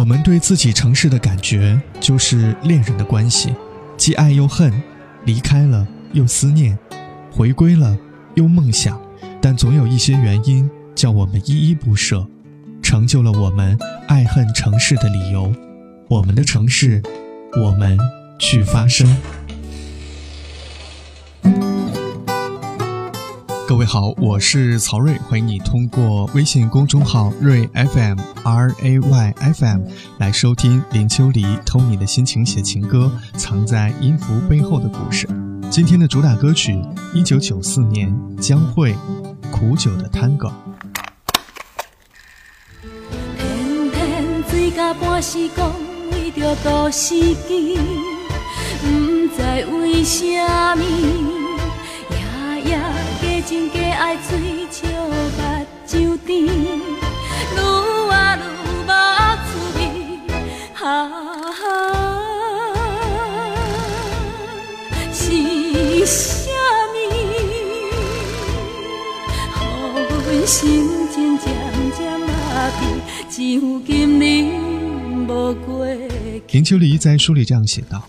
我们对自己城市的感觉，就是恋人的关系，既爱又恨，离开了又思念，回归了又梦想，但总有一些原因叫我们依依不舍，成就了我们爱恨城市的理由。我们的城市，我们去发声。各位好，我是曹睿，欢迎你通过微信公众号睿 FM R A Y F M 来收听林秋离偷你的心情写情歌，藏在音符背后的故事。今天的主打歌曲，一九九四年江蕙《苦酒的 Tango》。天天醉到半时讲为着都市机，不知为什么。林秋离在书里这样写道：“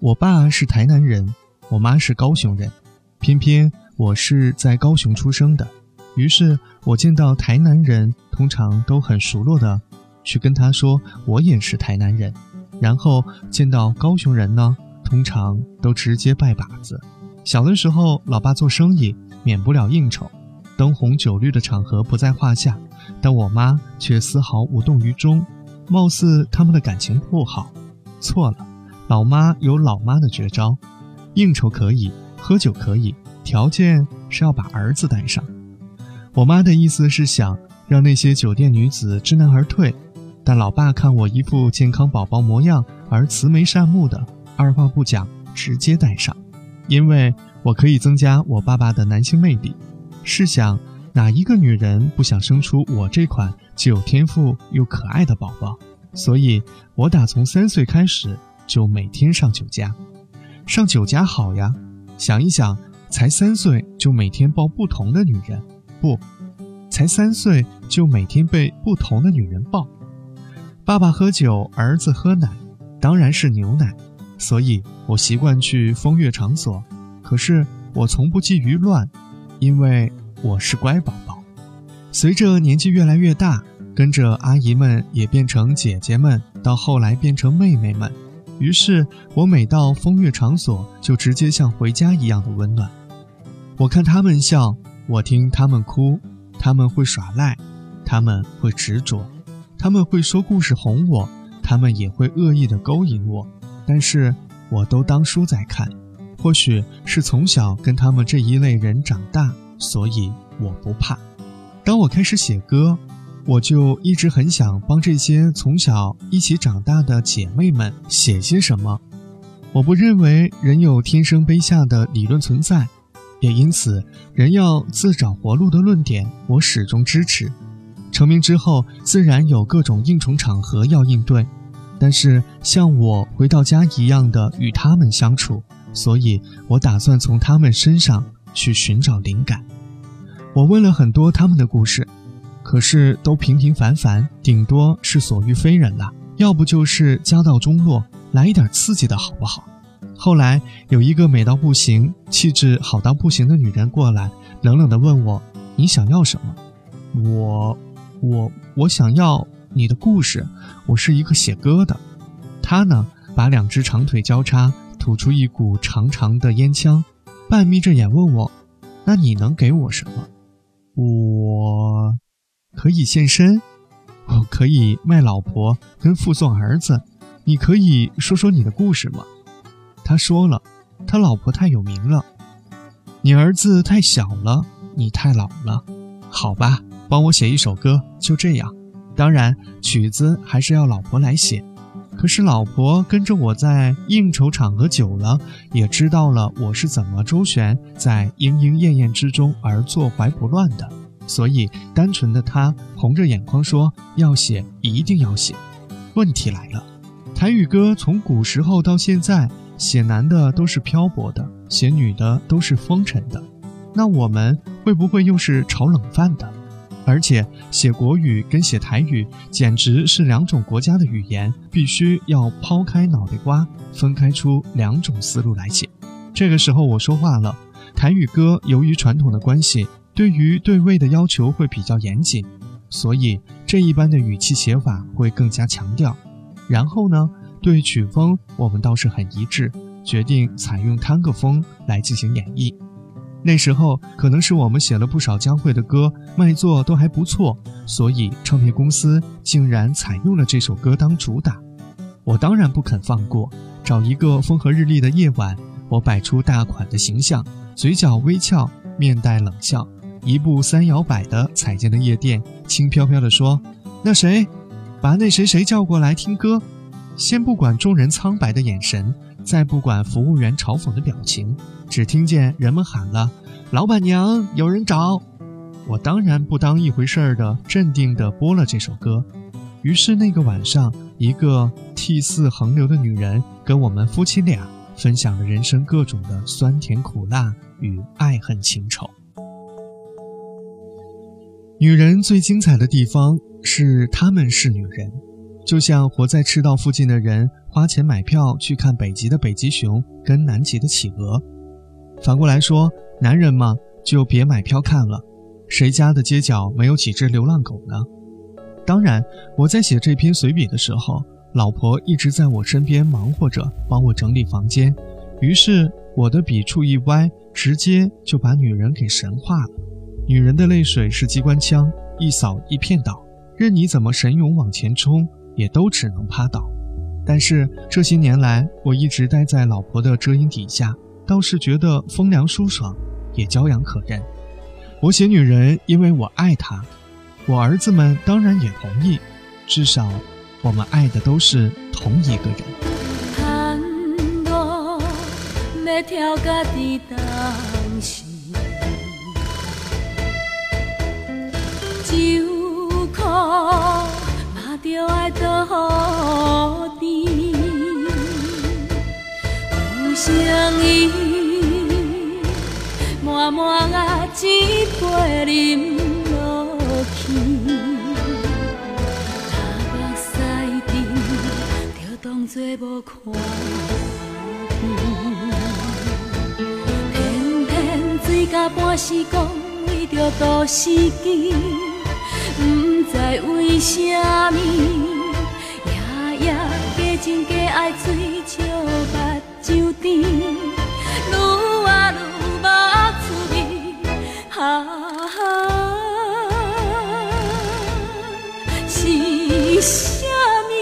我爸是台南人，我妈是高雄人，偏偏。”我是在高雄出生的，于是我见到台南人，通常都很熟络的去跟他说我也是台南人，然后见到高雄人呢，通常都直接拜把子。小的时候，老爸做生意免不了应酬，灯红酒绿的场合不在话下，但我妈却丝毫无动于衷，貌似他们的感情不好。错了，老妈有老妈的绝招，应酬可以，喝酒可以。条件是要把儿子带上。我妈的意思是想让那些酒店女子知难而退，但老爸看我一副健康宝宝模样而慈眉善目的，二话不讲直接带上，因为我可以增加我爸爸的男性魅力。试想，哪一个女人不想生出我这款既有天赋又可爱的宝宝？所以，我打从三岁开始就每天上酒家。上酒家好呀，想一想。才三岁就每天抱不同的女人，不，才三岁就每天被不同的女人抱。爸爸喝酒，儿子喝奶，当然是牛奶。所以我习惯去风月场所，可是我从不觊觎乱，因为我是乖宝宝。随着年纪越来越大，跟着阿姨们也变成姐姐们，到后来变成妹妹们，于是我每到风月场所，就直接像回家一样的温暖。我看他们笑，我听他们哭，他们会耍赖，他们会执着，他们会说故事哄我，他们也会恶意的勾引我，但是我都当书在看。或许是从小跟他们这一类人长大，所以我不怕。当我开始写歌，我就一直很想帮这些从小一起长大的姐妹们写些什么。我不认为人有天生卑下的理论存在。也因此，人要自找活路的论点，我始终支持。成名之后，自然有各种应酬场合要应对，但是像我回到家一样的与他们相处，所以我打算从他们身上去寻找灵感。我问了很多他们的故事，可是都平平凡凡，顶多是所遇非人了，要不就是家道中落，来一点刺激的好不好？后来有一个美到不行、气质好到不行的女人过来，冷冷地问我：“你想要什么？”我，我，我想要你的故事。我是一个写歌的。她呢，把两只长腿交叉，吐出一股长长的烟枪，半眯着眼问我：“那你能给我什么？”我可以献身，我可以卖老婆跟附送儿子。你可以说说你的故事吗？他说了，他老婆太有名了，你儿子太小了，你太老了，好吧，帮我写一首歌，就这样。当然，曲子还是要老婆来写。可是老婆跟着我在应酬场合久了，也知道了我是怎么周旋在莺莺燕燕之中而坐怀不乱的，所以单纯的他红着眼眶说要写，一定要写。问题来了，台语歌从古时候到现在。写男的都是漂泊的，写女的都是风尘的，那我们会不会又是炒冷饭的？而且写国语跟写台语简直是两种国家的语言，必须要抛开脑袋瓜，分开出两种思路来写。这个时候我说话了，台语歌由于传统的关系，对于对位的要求会比较严谨，所以这一般的语气写法会更加强调。然后呢，对曲风我们倒是很一致，决定采用探戈风来进行演绎。那时候可能是我们写了不少江蕙的歌，卖座都还不错，所以唱片公司竟然采用了这首歌当主打。我当然不肯放过，找一个风和日丽的夜晚，我摆出大款的形象，嘴角微翘，面带冷笑，一步三摇摆的踩进了夜店，轻飘飘地说：“那谁，把那谁谁叫过来听歌。”先不管众人苍白的眼神。再不管服务员嘲讽的表情，只听见人们喊了：“老板娘，有人找！”我当然不当一回事儿的，镇定地播了这首歌。于是那个晚上，一个涕泗横流的女人跟我们夫妻俩分享了人生各种的酸甜苦辣与爱恨情仇。女人最精彩的地方是她们是女人。就像活在赤道附近的人花钱买票去看北极的北极熊跟南极的企鹅，反过来说，男人嘛就别买票看了，谁家的街角没有几只流浪狗呢？当然，我在写这篇随笔的时候，老婆一直在我身边忙活着帮我整理房间，于是我的笔触一歪，直接就把女人给神化了。女人的泪水是机关枪，一扫一片倒，任你怎么神勇往前冲。也都只能趴倒，但是这些年来，我一直待在老婆的遮阴底下，倒是觉得风凉舒爽，也骄阳可人。我写女人，因为我爱她，我儿子们当然也同意，至少，我们爱的都是同一个人。着爱倒雨天，有声音，满满啊一杯饮落去，头目屎阵就当作无看见，偏偏醉到半时光，为着都市见。不知为什么，夜夜加情加爱，追笑目睭甜，愈活愈无滋味。啊，是啥物？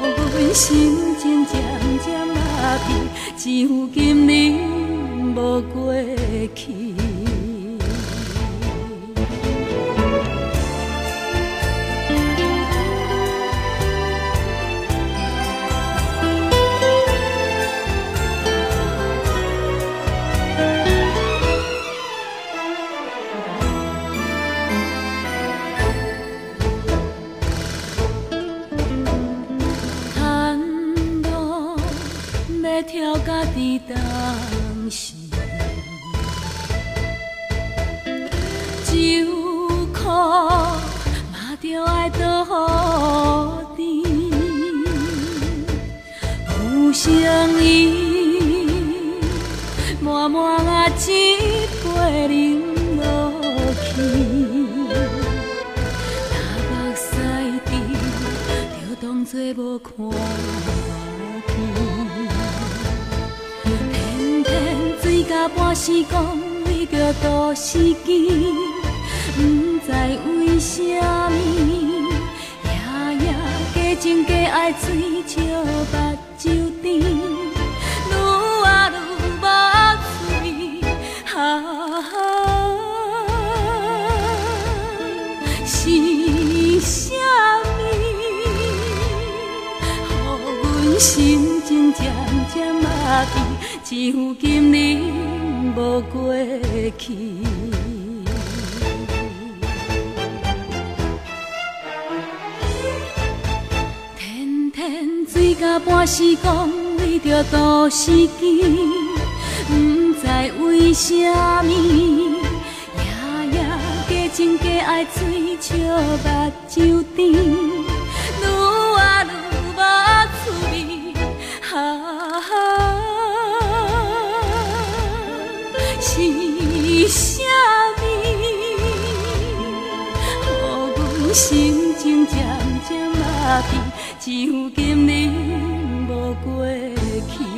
予阮心情渐渐麻痹，只有今日无过去。声音满满啊，一杯饮落去，头目屎阵就当作无看天醉到半时光，为着都市见，不知为什么，夜夜加情加爱，追笑目。酒店愈活愈无滋味，啊，是啥物？予阮心情渐渐麻痹，只有今日无过去。天天醉到半死，讲为着多时机，不知为什么，夜夜加情加爱，醉笑目睭甜。心情渐渐麻痹，只有今日无过去。